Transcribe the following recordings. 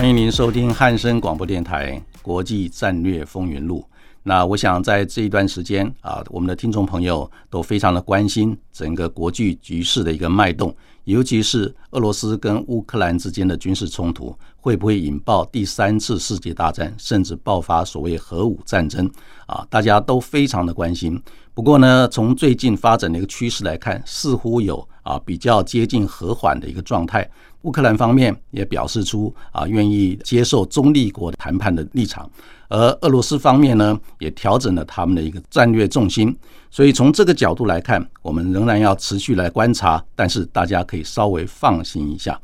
欢迎您收听汉声广播电台《国际战略风云录》。那我想在这一段时间啊，我们的听众朋友都非常的关心整个国际局势的一个脉动，尤其是俄罗斯跟乌克兰之间的军事冲突会不会引爆第三次世界大战，甚至爆发所谓核武战争啊？大家都非常的关心。不过呢，从最近发展的一个趋势来看，似乎有啊比较接近和缓的一个状态。乌克兰方面也表示出啊愿意接受中立国谈判的立场。而俄罗斯方面呢，也调整了他们的一个战略重心，所以从这个角度来看，我们仍然要持续来观察，但是大家可以稍微放心一下。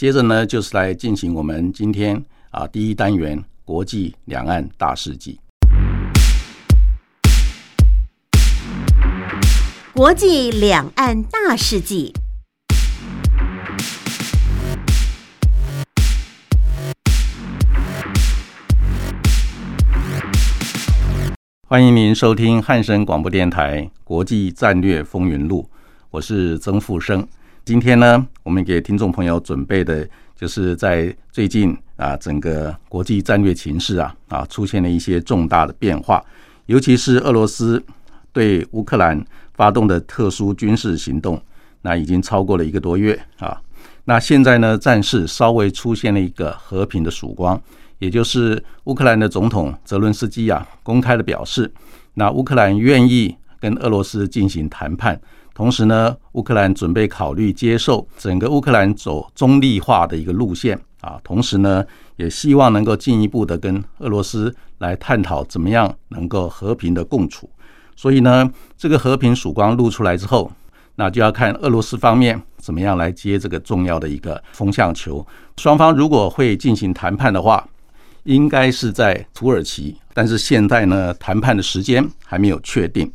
接着呢，就是来进行我们今天啊第一单元国际两岸大事记。国际两岸大事记。欢迎您收听汉声广播电台《国际战略风云录》，我是曾富生。今天呢，我们给听众朋友准备的，就是在最近啊，整个国际战略情势啊啊，出现了一些重大的变化，尤其是俄罗斯对乌克兰发动的特殊军事行动，那已经超过了一个多月啊。那现在呢，战事稍微出现了一个和平的曙光。也就是乌克兰的总统泽伦斯基啊，公开的表示，那乌克兰愿意跟俄罗斯进行谈判，同时呢，乌克兰准备考虑接受整个乌克兰走中立化的一个路线啊，同时呢，也希望能够进一步的跟俄罗斯来探讨怎么样能够和平的共处。所以呢，这个和平曙光露出来之后，那就要看俄罗斯方面怎么样来接这个重要的一个风向球。双方如果会进行谈判的话，应该是在土耳其，但是现在呢，谈判的时间还没有确定。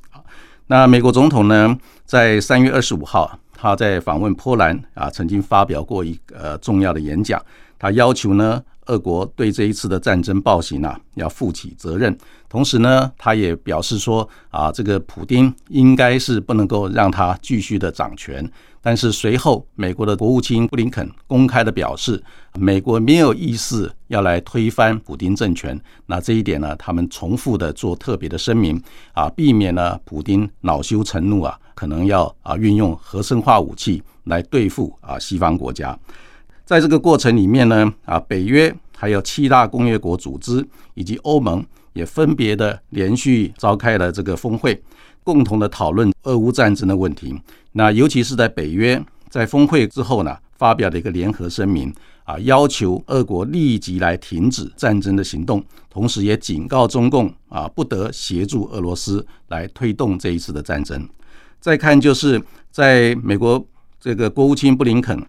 那美国总统呢，在三月二十五号，他在访问波兰啊，曾经发表过一个重要的演讲，他要求呢，俄国对这一次的战争暴行啊，要负起责任。同时呢，他也表示说啊，这个普丁应该是不能够让他继续的掌权。但是随后，美国的国务卿布林肯公开的表示，美国没有意思要来推翻普京政权。那这一点呢，他们重复的做特别的声明啊，避免呢普京恼羞成怒啊，可能要啊运用核生化武器来对付啊西方国家。在这个过程里面呢，啊北约还有七大工业国组织以及欧盟也分别的连续召开了这个峰会。共同的讨论俄乌战争的问题，那尤其是在北约在峰会之后呢，发表了一个联合声明啊，要求俄国立即来停止战争的行动，同时也警告中共啊，不得协助俄罗斯来推动这一次的战争。再看就是在美国这个国务卿布林肯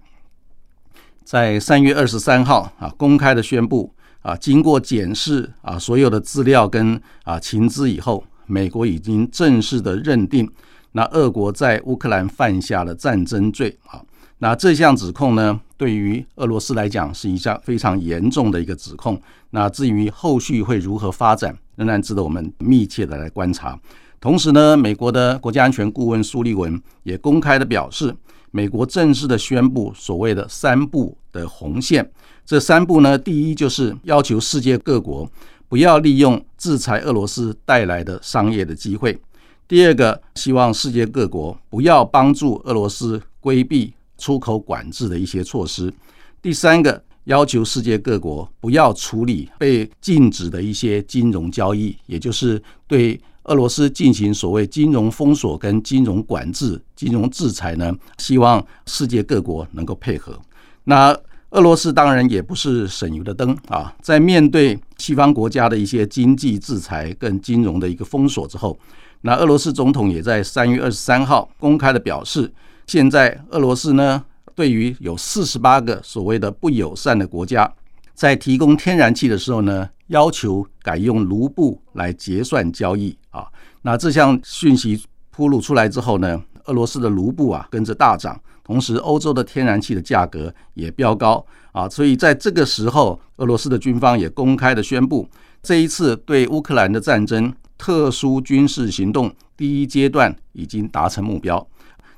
在三月二十三号啊，公开的宣布啊，经过检视啊所有的资料跟啊情资以后。美国已经正式的认定，那俄国在乌克兰犯下了战争罪啊。那这项指控呢，对于俄罗斯来讲是一项非常严重的一个指控。那至于后续会如何发展，仍然值得我们密切的来观察。同时呢，美国的国家安全顾问苏利文也公开的表示，美国正式的宣布所谓的三步的红线。这三步呢，第一就是要求世界各国。不要利用制裁俄罗斯带来的商业的机会。第二个，希望世界各国不要帮助俄罗斯规避出口管制的一些措施。第三个，要求世界各国不要处理被禁止的一些金融交易，也就是对俄罗斯进行所谓金融封锁跟金融管制、金融制裁呢？希望世界各国能够配合。那俄罗斯当然也不是省油的灯啊，在面对西方国家的一些经济制裁跟金融的一个封锁之后，那俄罗斯总统也在三月二十三号公开的表示，现在俄罗斯呢，对于有四十八个所谓的不友善的国家，在提供天然气的时候呢，要求改用卢布来结算交易啊。那这项讯息铺露出来之后呢，俄罗斯的卢布啊跟着大涨。同时，欧洲的天然气的价格也飙高啊，所以在这个时候，俄罗斯的军方也公开的宣布，这一次对乌克兰的战争特殊军事行动第一阶段已经达成目标。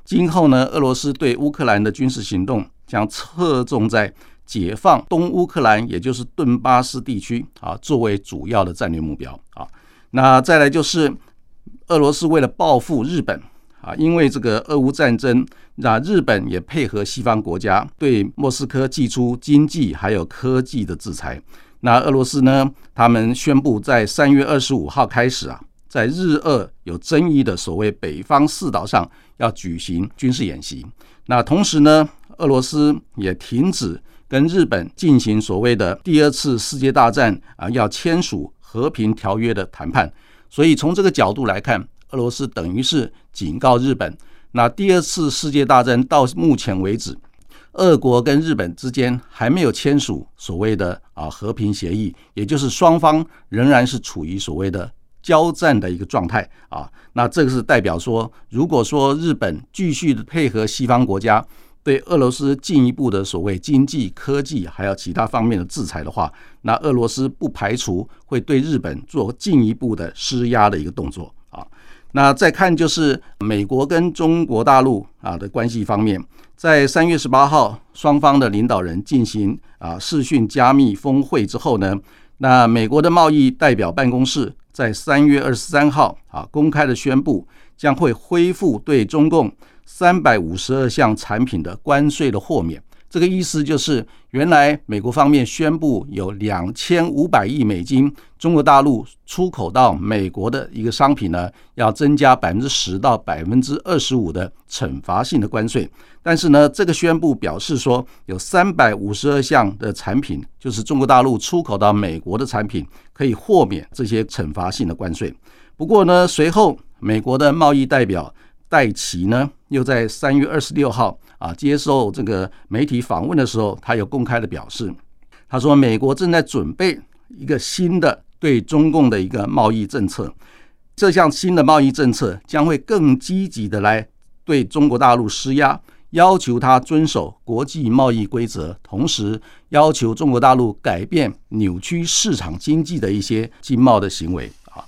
今后呢，俄罗斯对乌克兰的军事行动将侧重在解放东乌克兰，也就是顿巴斯地区啊，作为主要的战略目标啊。那再来就是俄罗斯为了报复日本。啊，因为这个俄乌战争，那日本也配合西方国家对莫斯科寄出经济还有科技的制裁。那俄罗斯呢，他们宣布在三月二十五号开始啊，在日俄有争议的所谓北方四岛上要举行军事演习。那同时呢，俄罗斯也停止跟日本进行所谓的第二次世界大战啊要签署和平条约的谈判。所以从这个角度来看。俄罗斯等于是警告日本，那第二次世界大战到目前为止，俄国跟日本之间还没有签署所谓的啊和平协议，也就是双方仍然是处于所谓的交战的一个状态啊。那这个是代表说，如果说日本继续的配合西方国家对俄罗斯进一步的所谓经济、科技还有其他方面的制裁的话，那俄罗斯不排除会对日本做进一步的施压的一个动作。那再看就是美国跟中国大陆啊的关系方面，在三月十八号双方的领导人进行啊视讯加密峰会之后呢，那美国的贸易代表办公室在三月二十三号啊公开的宣布，将会恢复对中共三百五十二项产品的关税的豁免。这个意思就是，原来美国方面宣布有两千五百亿美金中国大陆出口到美国的一个商品呢，要增加百分之十到百分之二十五的惩罚性的关税。但是呢，这个宣布表示说，有三百五十二项的产品，就是中国大陆出口到美国的产品，可以豁免这些惩罚性的关税。不过呢，随后美国的贸易代表戴奇呢，又在三月二十六号。啊，接受这个媒体访问的时候，他有公开的表示，他说美国正在准备一个新的对中共的一个贸易政策，这项新的贸易政策将会更积极的来对中国大陆施压，要求他遵守国际贸易规则，同时要求中国大陆改变扭曲市场经济的一些经贸的行为啊。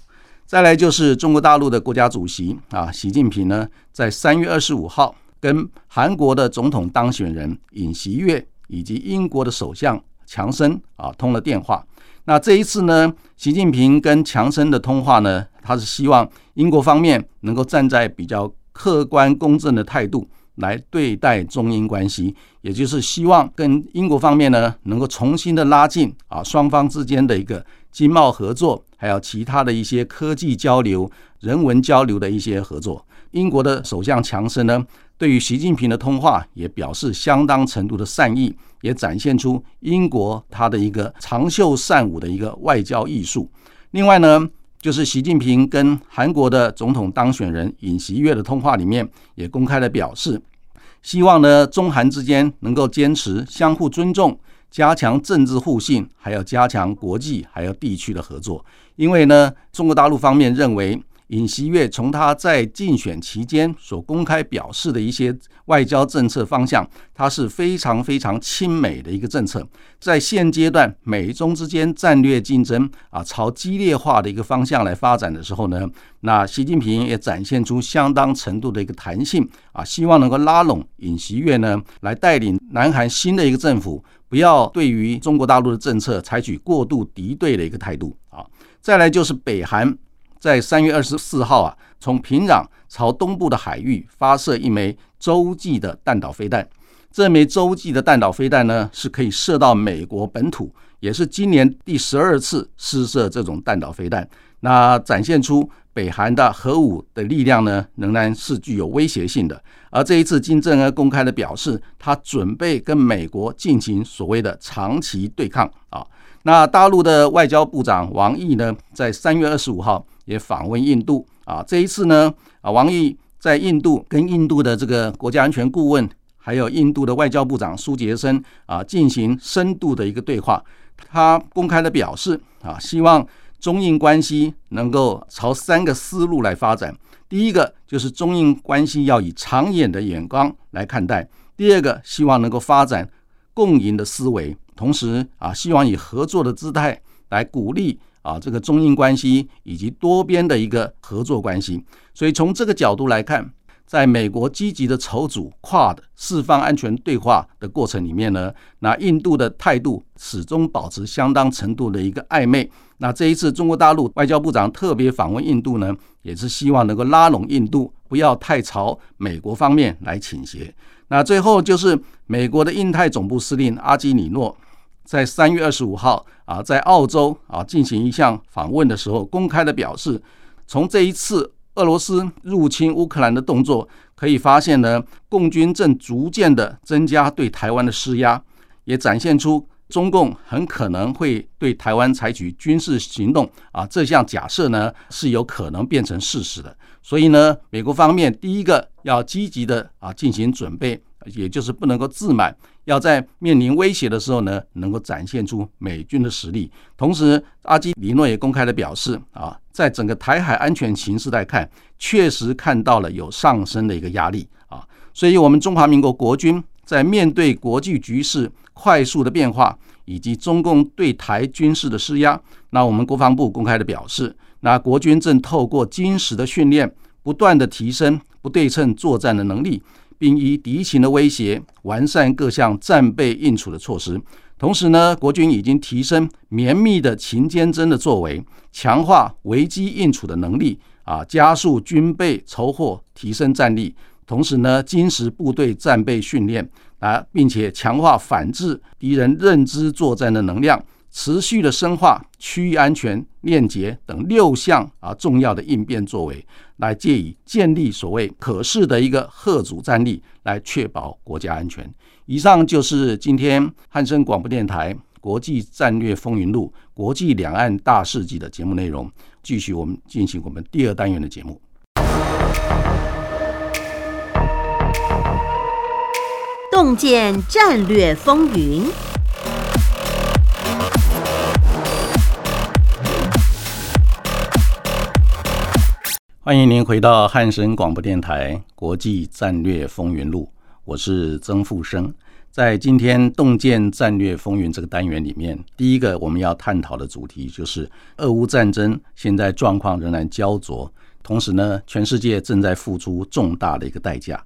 再来就是中国大陆的国家主席啊，习近平呢，在三月二十五号。跟韩国的总统当选人尹锡悦以及英国的首相强生啊通了电话。那这一次呢，习近平跟强生的通话呢，他是希望英国方面能够站在比较客观公正的态度来对待中英关系，也就是希望跟英国方面呢能够重新的拉近啊双方之间的一个经贸合作，还有其他的一些科技交流、人文交流的一些合作。英国的首相强森呢？对于习近平的通话，也表示相当程度的善意，也展现出英国他的一个长袖善舞的一个外交艺术。另外呢，就是习近平跟韩国的总统当选人尹锡悦的通话里面，也公开的表示，希望呢中韩之间能够坚持相互尊重，加强政治互信，还要加强国际还有地区的合作。因为呢，中国大陆方面认为。尹锡悦从他在竞选期间所公开表示的一些外交政策方向，他是非常非常亲美的一个政策。在现阶段美中之间战略竞争啊朝激烈化的一个方向来发展的时候呢，那习近平也展现出相当程度的一个弹性啊，希望能够拉拢尹锡悦呢，来带领南韩新的一个政府，不要对于中国大陆的政策采取过度敌对的一个态度啊。再来就是北韩。在三月二十四号啊，从平壤朝东部的海域发射一枚洲际的弹道飞弹。这枚洲际的弹道飞弹呢，是可以射到美国本土，也是今年第十二次试射这种弹道飞弹。那展现出北韩的核武的力量呢，仍然是具有威胁性的。而这一次，金正恩公开的表示，他准备跟美国进行所谓的长期对抗啊。那大陆的外交部长王毅呢，在三月二十五号也访问印度啊。这一次呢，啊，王毅在印度跟印度的这个国家安全顾问，还有印度的外交部长苏杰生啊，进行深度的一个对话。他公开的表示啊，希望中印关系能够朝三个思路来发展。第一个就是中印关系要以长远的眼光来看待；第二个，希望能够发展共赢的思维，同时啊，希望以合作的姿态来鼓励啊这个中印关系以及多边的一个合作关系。所以从这个角度来看。在美国积极的筹组跨的四方安全对话的过程里面呢，那印度的态度始终保持相当程度的一个暧昧。那这一次中国大陆外交部长特别访问印度呢，也是希望能够拉拢印度，不要太朝美国方面来倾斜。那最后就是美国的印太总部司令阿基里诺，在三月二十五号啊，在澳洲啊进行一项访问的时候，公开的表示，从这一次。俄罗斯入侵乌克兰的动作，可以发现呢，共军正逐渐的增加对台湾的施压，也展现出中共很可能会对台湾采取军事行动啊。这项假设呢，是有可能变成事实的。所以呢，美国方面第一个要积极的啊进行准备。也就是不能够自满，要在面临威胁的时候呢，能够展现出美军的实力。同时，阿基里诺也公开的表示啊，在整个台海安全形势来看，确实看到了有上升的一个压力啊。所以，我们中华民国国军在面对国际局势快速的变化，以及中共对台军事的施压，那我们国防部公开的表示，那国军正透过精实的训练，不断的提升不对称作战的能力。并依敌情的威胁，完善各项战备应处的措施。同时呢，国军已经提升绵密的勤监侦的作为，强化危机应处的能力啊，加速军备筹获，提升战力。同时呢，精实部队战备训练啊，并且强化反制敌人认知作战的能量。持续的深化区域安全链接等六项啊重要的应变作为，来借以建立所谓可视的一个贺主战力，来确保国家安全。以上就是今天汉声广播电台国际战略风云录国际两岸大事记的节目内容。继续我们进行我们第二单元的节目，洞见战略风云。欢迎您回到汉声广播电台《国际战略风云录》，我是曾富生。在今天“洞见战略风云”这个单元里面，第一个我们要探讨的主题就是俄乌战争现在状况仍然焦灼，同时呢，全世界正在付出重大的一个代价。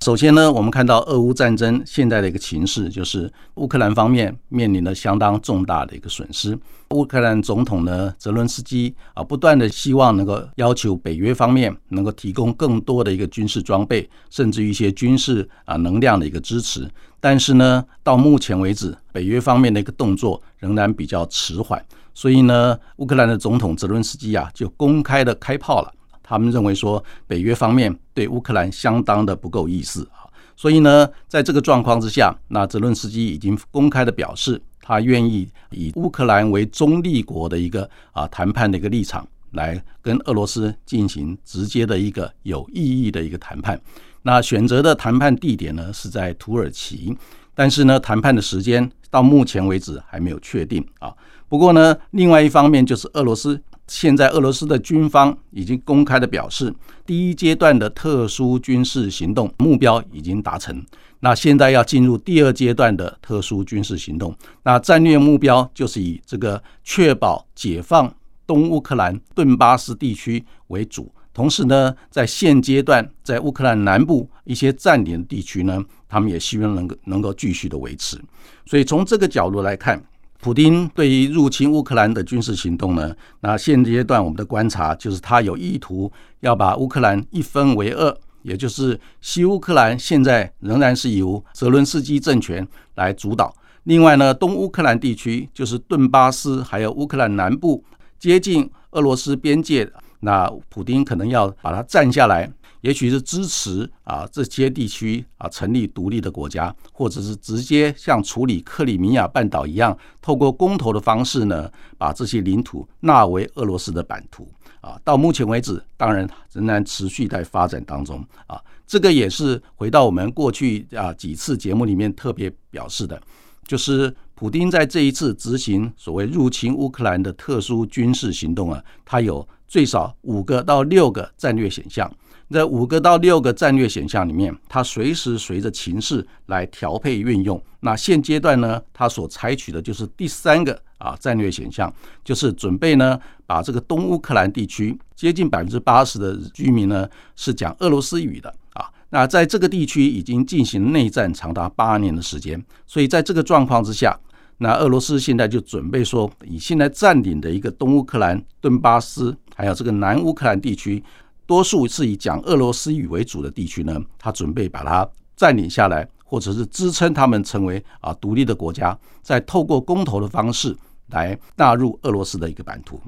首先呢，我们看到俄乌战争现在的一个情势，就是乌克兰方面面临了相当重大的一个损失。乌克兰总统呢，泽伦斯基啊，不断的希望能够要求北约方面能够提供更多的一个军事装备，甚至于一些军事啊能量的一个支持。但是呢，到目前为止，北约方面的一个动作仍然比较迟缓。所以呢，乌克兰的总统泽伦斯基啊，就公开的开炮了。他们认为说，北约方面对乌克兰相当的不够意思啊，所以呢，在这个状况之下，那泽伦斯基已经公开的表示，他愿意以乌克兰为中立国的一个啊谈判的一个立场，来跟俄罗斯进行直接的一个有意义的一个谈判。那选择的谈判地点呢是在土耳其，但是呢，谈判的时间到目前为止还没有确定啊。不过呢，另外一方面就是俄罗斯。现在俄罗斯的军方已经公开的表示，第一阶段的特殊军事行动目标已经达成。那现在要进入第二阶段的特殊军事行动，那战略目标就是以这个确保解放东乌克兰顿巴斯地区为主。同时呢，在现阶段，在乌克兰南部一些占领地区呢，他们也希望能够能够继续的维持。所以从这个角度来看。普京对于入侵乌克兰的军事行动呢，那现阶段我们的观察就是他有意图要把乌克兰一分为二，也就是西乌克兰现在仍然是由泽伦斯基政权来主导，另外呢，东乌克兰地区就是顿巴斯还有乌克兰南部接近俄罗斯边界，那普丁可能要把它占下来。也许是支持啊这些地区啊成立独立的国家，或者是直接像处理克里米亚半岛一样，透过公投的方式呢，把这些领土纳为俄罗斯的版图啊。到目前为止，当然仍然持续在发展当中啊。这个也是回到我们过去啊几次节目里面特别表示的，就是普丁在这一次执行所谓入侵乌克兰的特殊军事行动啊，他有最少五个到六个战略选项。在五个到六个战略选项里面，它随时随着情势来调配运用。那现阶段呢，它所采取的就是第三个啊战略选项，就是准备呢把这个东乌克兰地区接近百分之八十的居民呢是讲俄罗斯语的啊。那在这个地区已经进行内战长达八年的时间，所以在这个状况之下，那俄罗斯现在就准备说，以现在占领的一个东乌克兰顿巴斯，还有这个南乌克兰地区。多数是以讲俄罗斯语为主的地区呢，他准备把它占领下来，或者是支撑他们成为啊独立的国家，再透过公投的方式来纳入俄罗斯的一个版图。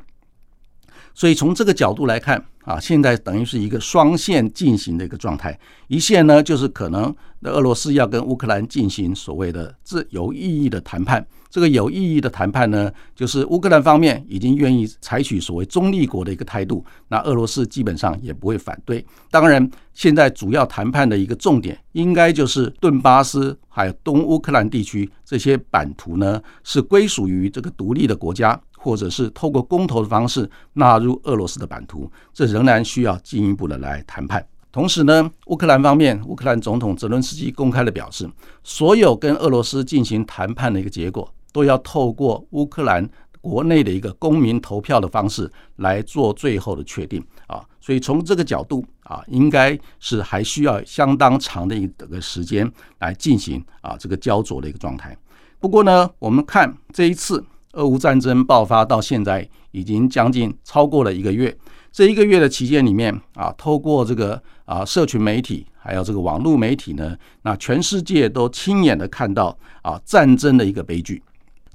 所以从这个角度来看啊，现在等于是一个双线进行的一个状态。一线呢，就是可能俄罗斯要跟乌克兰进行所谓的自由意义的谈判。这个有意义的谈判呢，就是乌克兰方面已经愿意采取所谓中立国的一个态度，那俄罗斯基本上也不会反对。当然，现在主要谈判的一个重点，应该就是顿巴斯还有东乌克兰地区这些版图呢，是归属于这个独立的国家，或者是透过公投的方式纳入俄罗斯的版图，这仍然需要进一步的来谈判。同时呢，乌克兰方面，乌克兰总统泽伦斯基公开的表示，所有跟俄罗斯进行谈判的一个结果。都要透过乌克兰国内的一个公民投票的方式来做最后的确定啊，所以从这个角度啊，应该是还需要相当长的一个时间来进行啊这个焦灼的一个状态。不过呢，我们看这一次俄乌战争爆发到现在已经将近超过了一个月，这一个月的期间里面啊，透过这个啊社群媒体还有这个网络媒体呢，那全世界都亲眼的看到啊战争的一个悲剧。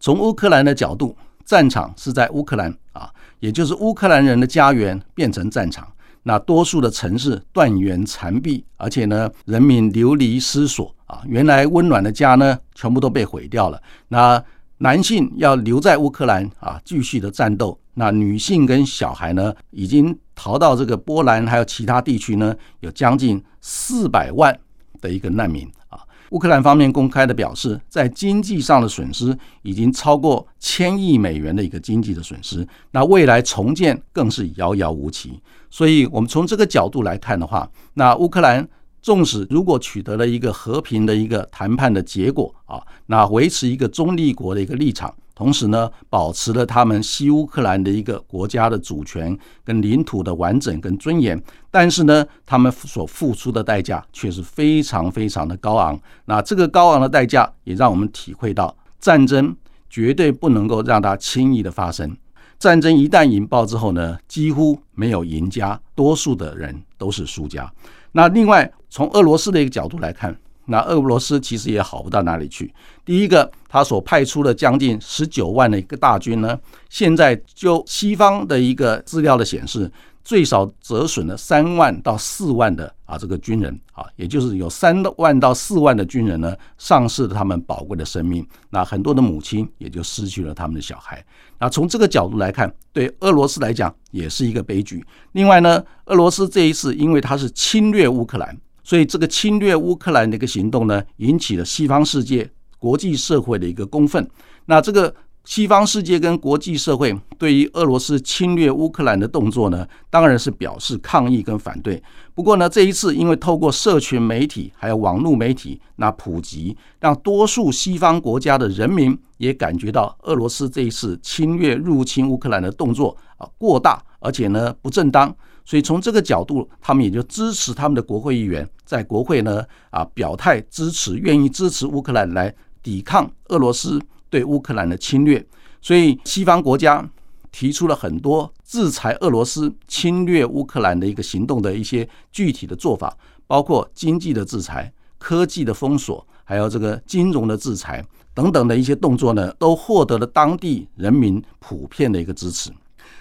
从乌克兰的角度，战场是在乌克兰啊，也就是乌克兰人的家园变成战场。那多数的城市断垣残壁，而且呢，人民流离失所啊，原来温暖的家呢，全部都被毁掉了。那男性要留在乌克兰啊，继续的战斗。那女性跟小孩呢，已经逃到这个波兰，还有其他地区呢，有将近四百万的一个难民啊。乌克兰方面公开的表示，在经济上的损失已经超过千亿美元的一个经济的损失，那未来重建更是遥遥无期。所以，我们从这个角度来看的话，那乌克兰纵使如果取得了一个和平的一个谈判的结果啊，那维持一个中立国的一个立场。同时呢，保持了他们西乌克兰的一个国家的主权跟领土的完整跟尊严，但是呢，他们所付出的代价却是非常非常的高昂。那这个高昂的代价也让我们体会到，战争绝对不能够让它轻易的发生。战争一旦引爆之后呢，几乎没有赢家，多数的人都是输家。那另外，从俄罗斯的一个角度来看。那俄罗斯其实也好不到哪里去。第一个，他所派出的将近十九万的一个大军呢，现在就西方的一个资料的显示，最少折损了三万到四万的啊这个军人啊，也就是有三万到四万的军人呢，丧失了他们宝贵的生命。那很多的母亲也就失去了他们的小孩。那从这个角度来看，对俄罗斯来讲也是一个悲剧。另外呢，俄罗斯这一次因为他是侵略乌克兰。所以，这个侵略乌克兰的一个行动呢，引起了西方世界、国际社会的一个公愤。那这个西方世界跟国际社会对于俄罗斯侵略乌克兰的动作呢，当然是表示抗议跟反对。不过呢，这一次因为透过社群媒体还有网络媒体那普及，让多数西方国家的人民也感觉到俄罗斯这一次侵略入侵乌克兰的动作啊过大，而且呢不正当。所以从这个角度，他们也就支持他们的国会议员在国会呢啊表态支持，愿意支持乌克兰来抵抗俄罗斯对乌克兰的侵略。所以西方国家提出了很多制裁俄罗斯侵略乌克兰的一个行动的一些具体的做法，包括经济的制裁、科技的封锁，还有这个金融的制裁等等的一些动作呢，都获得了当地人民普遍的一个支持。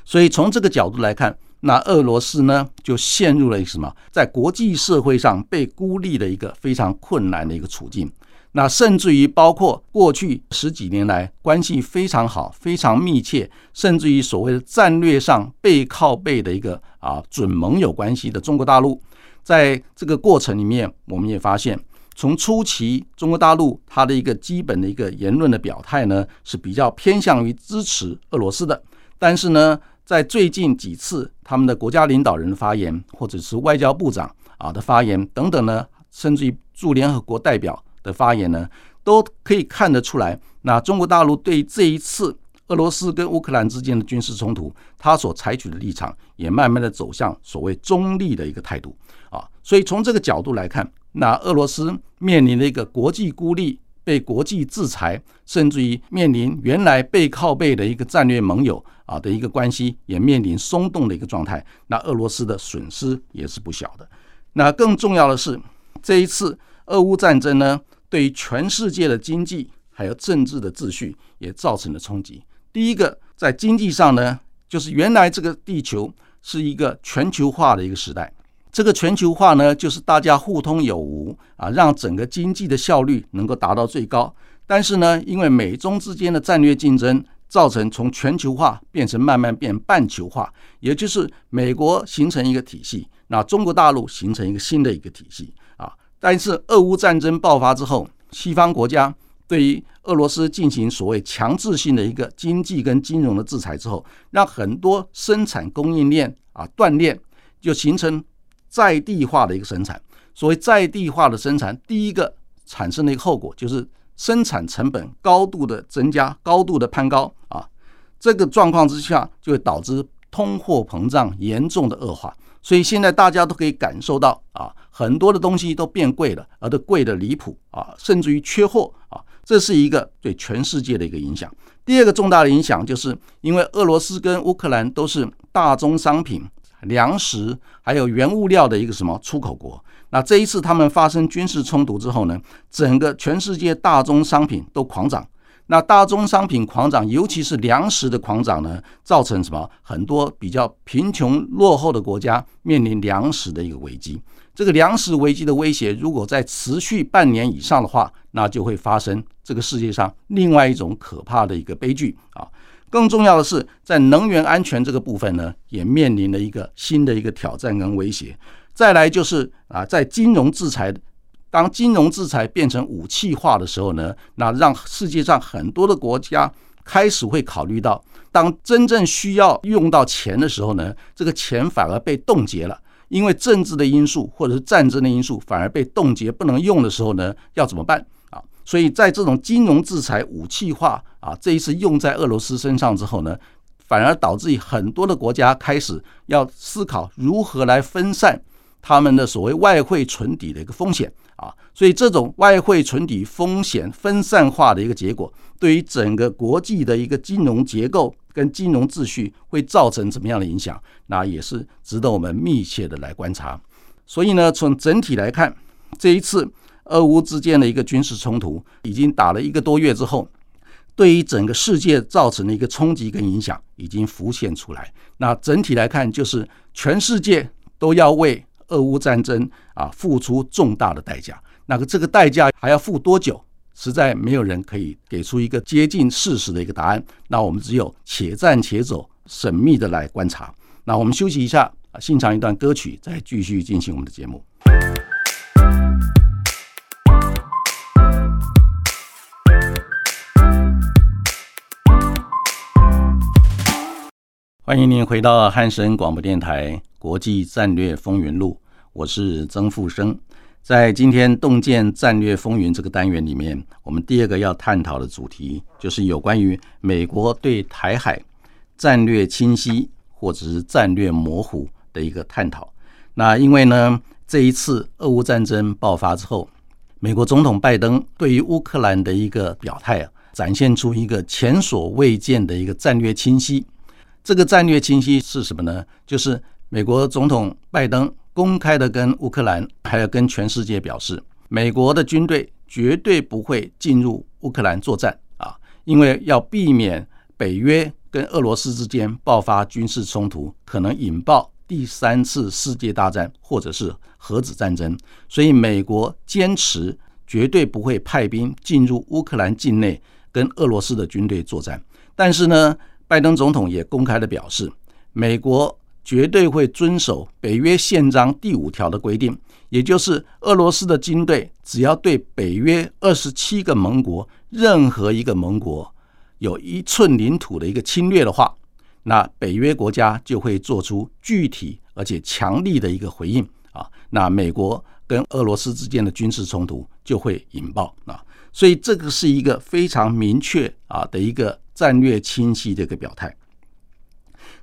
所以从这个角度来看，那俄罗斯呢就陷入了一个什么，在国际社会上被孤立的一个非常困难的一个处境。那甚至于包括过去十几年来关系非常好、非常密切，甚至于所谓的战略上背靠背的一个啊准盟友关系的中国大陆，在这个过程里面，我们也发现，从初期中国大陆它的一个基本的一个言论的表态呢，是比较偏向于支持俄罗斯的，但是呢，在最近几次他们的国家领导人的发言，或者是外交部长啊的发言等等呢，甚至于驻联合国代表。的发言呢，都可以看得出来。那中国大陆对这一次俄罗斯跟乌克兰之间的军事冲突，它所采取的立场也慢慢的走向所谓中立的一个态度啊。所以从这个角度来看，那俄罗斯面临的一个国际孤立、被国际制裁，甚至于面临原来背靠背的一个战略盟友啊的一个关系，也面临松动的一个状态。那俄罗斯的损失也是不小的。那更重要的是，这一次俄乌战争呢？对于全世界的经济还有政治的秩序也造成了冲击。第一个，在经济上呢，就是原来这个地球是一个全球化的一个时代，这个全球化呢，就是大家互通有无啊，让整个经济的效率能够达到最高。但是呢，因为美中之间的战略竞争，造成从全球化变成慢慢变半球化，也就是美国形成一个体系，那中国大陆形成一个新的一个体系啊。但是，俄乌战争爆发之后，西方国家对于俄罗斯进行所谓强制性的一个经济跟金融的制裁之后，让很多生产供应链啊断裂，就形成在地化的一个生产。所谓在地化的生产，第一个产生的一个后果就是生产成本高度的增加，高度的攀高啊。这个状况之下，就会导致通货膨胀严重的恶化。所以现在大家都可以感受到啊，很多的东西都变贵了，而且贵的离谱啊，甚至于缺货啊，这是一个对全世界的一个影响。第二个重大的影响，就是因为俄罗斯跟乌克兰都是大宗商品、粮食还有原物料的一个什么出口国。那这一次他们发生军事冲突之后呢，整个全世界大宗商品都狂涨。那大宗商品狂涨，尤其是粮食的狂涨呢，造成什么？很多比较贫穷落后的国家面临粮食的一个危机。这个粮食危机的威胁，如果在持续半年以上的话，那就会发生这个世界上另外一种可怕的一个悲剧啊！更重要的是，在能源安全这个部分呢，也面临了一个新的一个挑战跟威胁。再来就是啊，在金融制裁。当金融制裁变成武器化的时候呢，那让世界上很多的国家开始会考虑到，当真正需要用到钱的时候呢，这个钱反而被冻结了，因为政治的因素或者是战争的因素反而被冻结不能用的时候呢，要怎么办啊？所以在这种金融制裁武器化啊，这一次用在俄罗斯身上之后呢，反而导致很多的国家开始要思考如何来分散他们的所谓外汇存底的一个风险。啊，所以这种外汇存底风险分散化的一个结果，对于整个国际的一个金融结构跟金融秩序会造成怎么样的影响？那也是值得我们密切的来观察。所以呢，从整体来看，这一次俄乌之间的一个军事冲突已经打了一个多月之后，对于整个世界造成的一个冲击跟影响已经浮现出来。那整体来看，就是全世界都要为。俄乌战争啊，付出重大的代价。那个这个代价还要付多久？实在没有人可以给出一个接近事实的一个答案。那我们只有且战且走，神秘的来观察。那我们休息一下，欣赏一段歌曲，再继续进行我们的节目。欢迎您回到汉声广播电台。国际战略风云录，我是曾富生。在今天洞见战略风云这个单元里面，我们第二个要探讨的主题就是有关于美国对台海战略清晰或者是战略模糊的一个探讨。那因为呢，这一次俄乌战争爆发之后，美国总统拜登对于乌克兰的一个表态啊，展现出一个前所未见的一个战略清晰。这个战略清晰是什么呢？就是美国总统拜登公开的跟乌克兰，还有跟全世界表示，美国的军队绝对不会进入乌克兰作战啊，因为要避免北约跟俄罗斯之间爆发军事冲突，可能引爆第三次世界大战或者是核子战争，所以美国坚持绝对不会派兵进入乌克兰境内跟俄罗斯的军队作战。但是呢，拜登总统也公开的表示，美国绝对会遵守北约宪章第五条的规定，也就是俄罗斯的军队只要对北约二十七个盟国任何一个盟国有一寸领土的一个侵略的话，那北约国家就会做出具体而且强力的一个回应啊。那美国跟俄罗斯之间的军事冲突就会引爆啊。所以这个是一个非常明确啊的一个战略清晰的一个表态。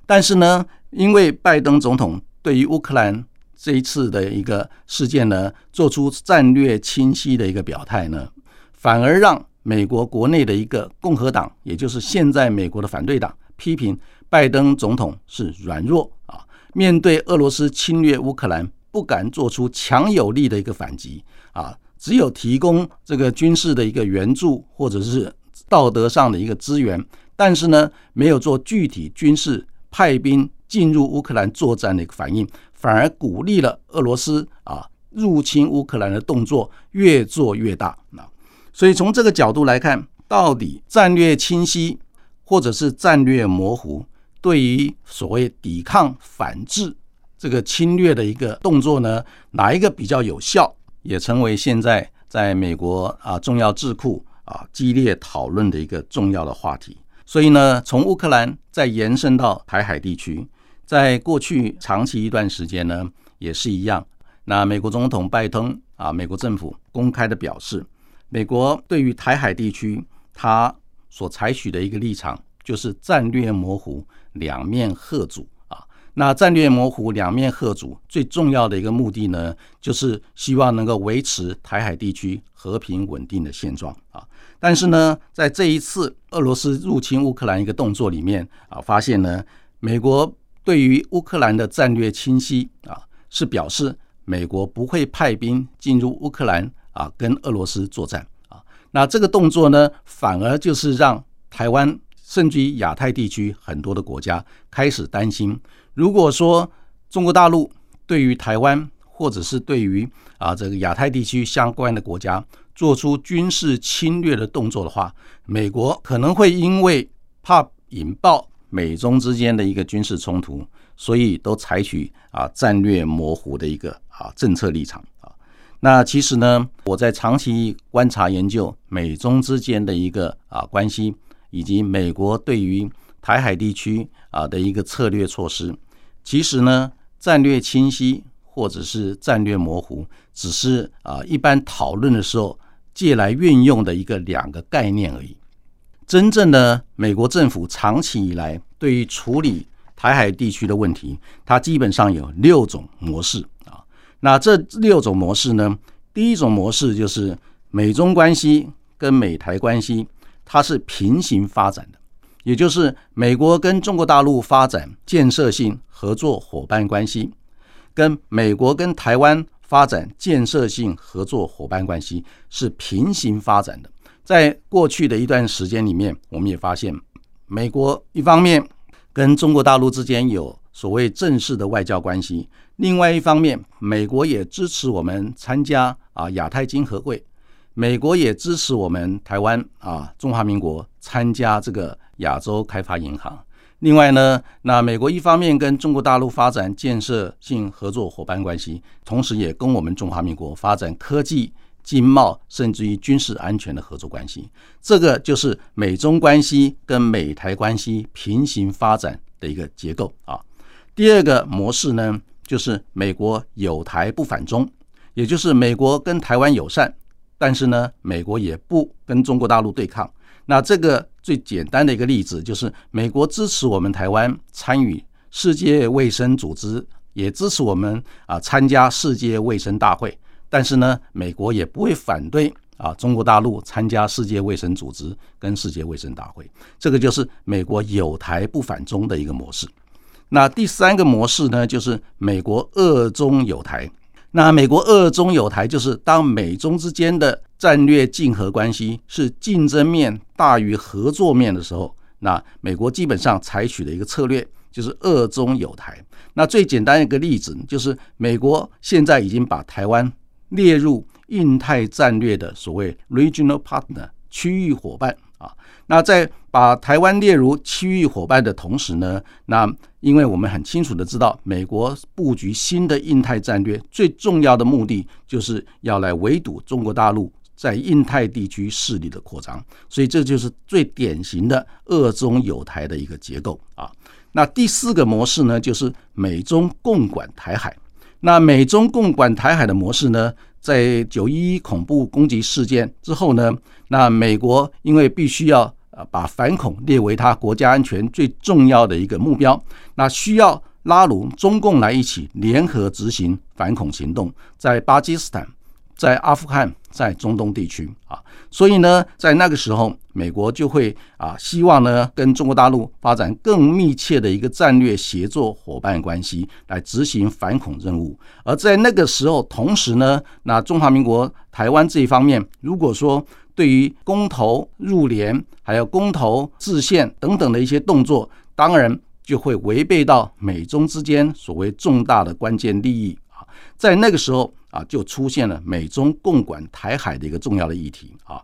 但是呢，因为拜登总统对于乌克兰这一次的一个事件呢，做出战略清晰的一个表态呢，反而让美国国内的一个共和党，也就是现在美国的反对党，批评拜登总统是软弱啊，面对俄罗斯侵略乌克兰，不敢做出强有力的一个反击啊，只有提供这个军事的一个援助或者是道德上的一个支援，但是呢，没有做具体军事派兵。进入乌克兰作战的一个反应，反而鼓励了俄罗斯啊入侵乌克兰的动作越做越大啊。所以从这个角度来看，到底战略清晰或者是战略模糊，对于所谓抵抗反制这个侵略的一个动作呢，哪一个比较有效，也成为现在在美国啊重要智库啊激烈讨论的一个重要的话题。所以呢，从乌克兰再延伸到台海地区。在过去长期一段时间呢，也是一样。那美国总统拜登啊，美国政府公开的表示，美国对于台海地区，他所采取的一个立场就是战略模糊、两面贺阻啊。那战略模糊、两面贺阻，最重要的一个目的呢，就是希望能够维持台海地区和平稳定的现状啊。但是呢，在这一次俄罗斯入侵乌克兰一个动作里面啊，发现呢，美国。对于乌克兰的战略清晰啊，是表示美国不会派兵进入乌克兰啊，跟俄罗斯作战啊。那这个动作呢，反而就是让台湾甚至于亚太地区很多的国家开始担心，如果说中国大陆对于台湾或者是对于啊这个亚太地区相关的国家做出军事侵略的动作的话，美国可能会因为怕引爆。美中之间的一个军事冲突，所以都采取啊战略模糊的一个啊政策立场啊。那其实呢，我在长期观察研究美中之间的一个啊关系，以及美国对于台海地区啊的一个策略措施，其实呢，战略清晰或者是战略模糊，只是啊一般讨论的时候借来运用的一个两个概念而已。真正的美国政府长期以来对于处理台海地区的问题，它基本上有六种模式啊。那这六种模式呢，第一种模式就是美中关系跟美台关系，它是平行发展的，也就是美国跟中国大陆发展建设性合作伙伴关系，跟美国跟台湾发展建设性合作伙伴关系是平行发展的。在过去的一段时间里面，我们也发现，美国一方面跟中国大陆之间有所谓正式的外交关系，另外一方面，美国也支持我们参加啊亚太经合会，美国也支持我们台湾啊中华民国参加这个亚洲开发银行。另外呢，那美国一方面跟中国大陆发展建设性合作伙伴关系，同时也跟我们中华民国发展科技。经贸甚至于军事安全的合作关系，这个就是美中关系跟美台关系平行发展的一个结构啊。第二个模式呢，就是美国有台不反中，也就是美国跟台湾友善，但是呢，美国也不跟中国大陆对抗。那这个最简单的一个例子就是，美国支持我们台湾参与世界卫生组织，也支持我们啊参加世界卫生大会。但是呢，美国也不会反对啊，中国大陆参加世界卫生组织跟世界卫生大会，这个就是美国有台不反中的一个模式。那第三个模式呢，就是美国二中有台。那美国二中有台，就是当美中之间的战略竞合关系是竞争面大于合作面的时候，那美国基本上采取的一个策略就是二中有台。那最简单一个例子就是美国现在已经把台湾列入印太战略的所谓 regional partner 区域伙伴啊。那在把台湾列入区域伙伴的同时呢，那因为我们很清楚的知道，美国布局新的印太战略最重要的目的就是要来围堵中国大陆在印太地区势力的扩张，所以这就是最典型的二中有台的一个结构啊。那第四个模式呢，就是美中共管台海。那美中共管台海的模式呢，在九一一恐怖攻击事件之后呢，那美国因为必须要呃把反恐列为它国家安全最重要的一个目标，那需要拉拢中共来一起联合执行反恐行动，在巴基斯坦。在阿富汗，在中东地区啊，所以呢，在那个时候，美国就会啊，希望呢，跟中国大陆发展更密切的一个战略协作伙伴关系，来执行反恐任务。而在那个时候，同时呢，那中华民国台湾这一方面，如果说对于公投入联，还有公投制宪等等的一些动作，当然就会违背到美中之间所谓重大的关键利益，在那个时候。啊，就出现了美中共管台海的一个重要的议题啊。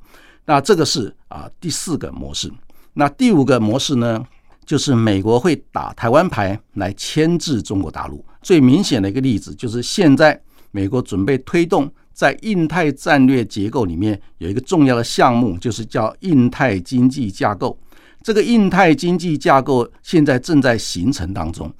那这个是啊第四个模式。那第五个模式呢，就是美国会打台湾牌来牵制中国大陆。最明显的一个例子就是现在美国准备推动在印太战略结构里面有一个重要的项目，就是叫印太经济架构。这个印太经济架构现在正在形成当中。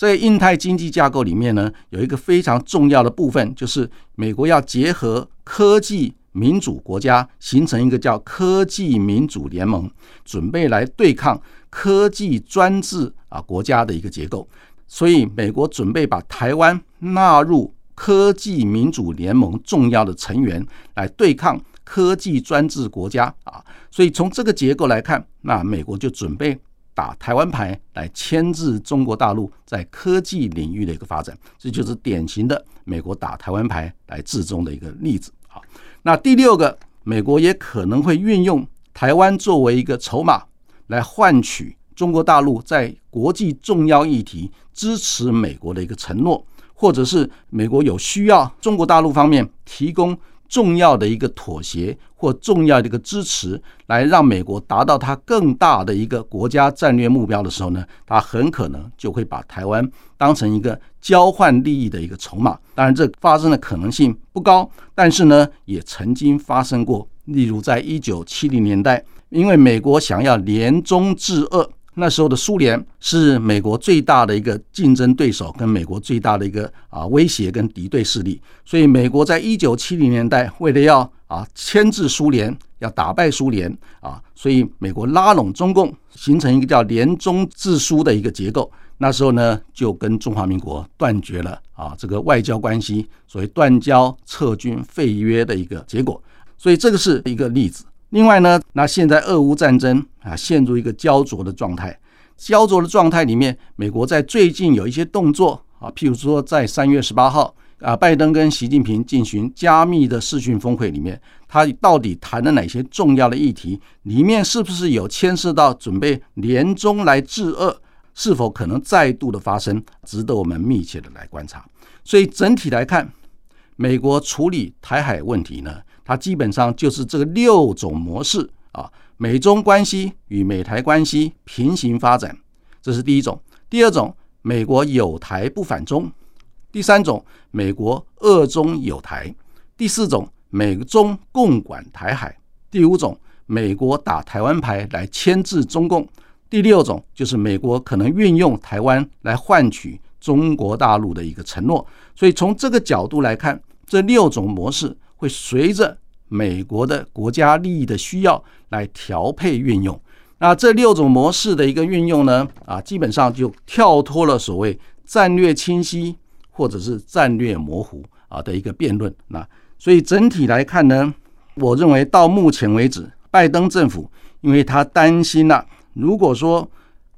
在印太经济架构里面呢，有一个非常重要的部分，就是美国要结合科技民主国家，形成一个叫科技民主联盟，准备来对抗科技专制啊国家的一个结构。所以，美国准备把台湾纳入科技民主联盟重要的成员，来对抗科技专制国家啊。所以，从这个结构来看，那美国就准备。打台湾牌来牵制中国大陆在科技领域的一个发展，这就是典型的美国打台湾牌来制中的一个例子。好，那第六个，美国也可能会运用台湾作为一个筹码，来换取中国大陆在国际重要议题支持美国的一个承诺，或者是美国有需要，中国大陆方面提供。重要的一个妥协或重要的一个支持，来让美国达到它更大的一个国家战略目标的时候呢，它很可能就会把台湾当成一个交换利益的一个筹码。当然，这发生的可能性不高，但是呢，也曾经发生过。例如，在一九七零年代，因为美国想要联中制俄。那时候的苏联是美国最大的一个竞争对手，跟美国最大的一个啊威胁跟敌对势力。所以，美国在一九七零年代为了要啊牵制苏联，要打败苏联啊，所以美国拉拢中共，形成一个叫联中制苏的一个结构。那时候呢，就跟中华民国断绝了啊这个外交关系，所谓断交、撤军、废约的一个结果。所以，这个是一个例子。另外呢，那现在俄乌战争啊陷入一个焦灼的状态，焦灼的状态里面，美国在最近有一些动作啊，譬如说在三月十八号啊，拜登跟习近平进行加密的视讯峰会里面，他到底谈了哪些重要的议题？里面是不是有牵涉到准备联中来制恶？是否可能再度的发生？值得我们密切的来观察。所以整体来看，美国处理台海问题呢？它基本上就是这个六种模式啊，美中关系与美台关系平行发展，这是第一种；第二种，美国有台不反中；第三种，美国恶中有台；第四种，美中共管台海；第五种，美国打台湾牌来牵制中共；第六种，就是美国可能运用台湾来换取中国大陆的一个承诺。所以从这个角度来看，这六种模式。会随着美国的国家利益的需要来调配运用。那这六种模式的一个运用呢，啊，基本上就跳脱了所谓战略清晰或者是战略模糊啊的一个辩论。那所以整体来看呢，我认为到目前为止，拜登政府因为他担心了，如果说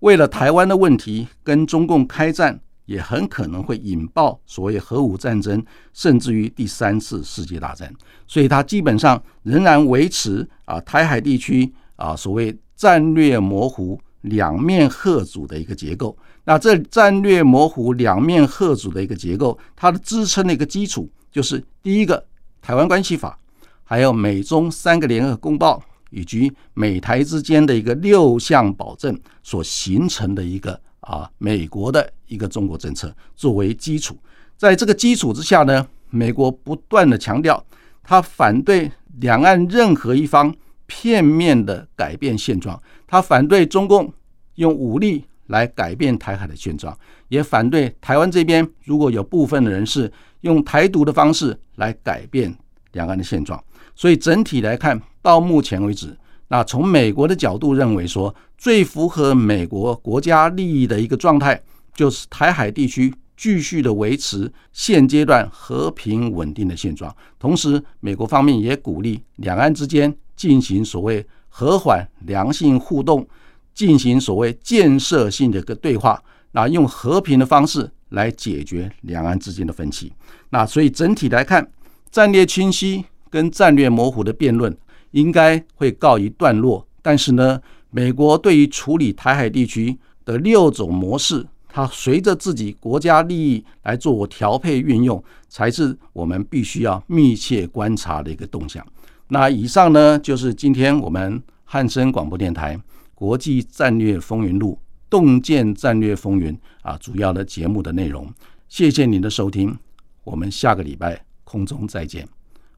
为了台湾的问题跟中共开战。也很可能会引爆所谓核武战争，甚至于第三次世界大战。所以，它基本上仍然维持啊台海地区啊所谓战略模糊两面贺主的一个结构。那这战略模糊两面贺主的一个结构，它的支撑的一个基础就是第一个《台湾关系法》，还有美中三个联合公报，以及美台之间的一个六项保证所形成的一个啊美国的一个中国政策作为基础。在这个基础之下呢，美国不断的强调，他反对两岸任何一方片面的改变现状，他反对中共用武力。来改变台海的现状，也反对台湾这边如果有部分的人士用台独的方式来改变两岸的现状。所以整体来看，到目前为止，那从美国的角度认为说，最符合美国国家利益的一个状态，就是台海地区继续的维持现阶段和平稳定的现状。同时，美国方面也鼓励两岸之间进行所谓和缓良性互动。进行所谓建设性的一个对话，那用和平的方式来解决两岸之间的分歧。那所以整体来看，战略清晰跟战略模糊的辩论应该会告一段落。但是呢，美国对于处理台海地区的六种模式，它随着自己国家利益来做调配运用，才是我们必须要密切观察的一个动向。那以上呢，就是今天我们汉声广播电台。国际战略风云录，洞见战略风云啊，主要的节目的内容。谢谢您的收听，我们下个礼拜空中再见，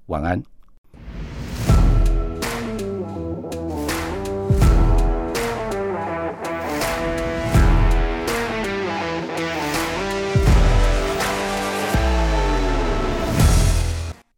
晚安。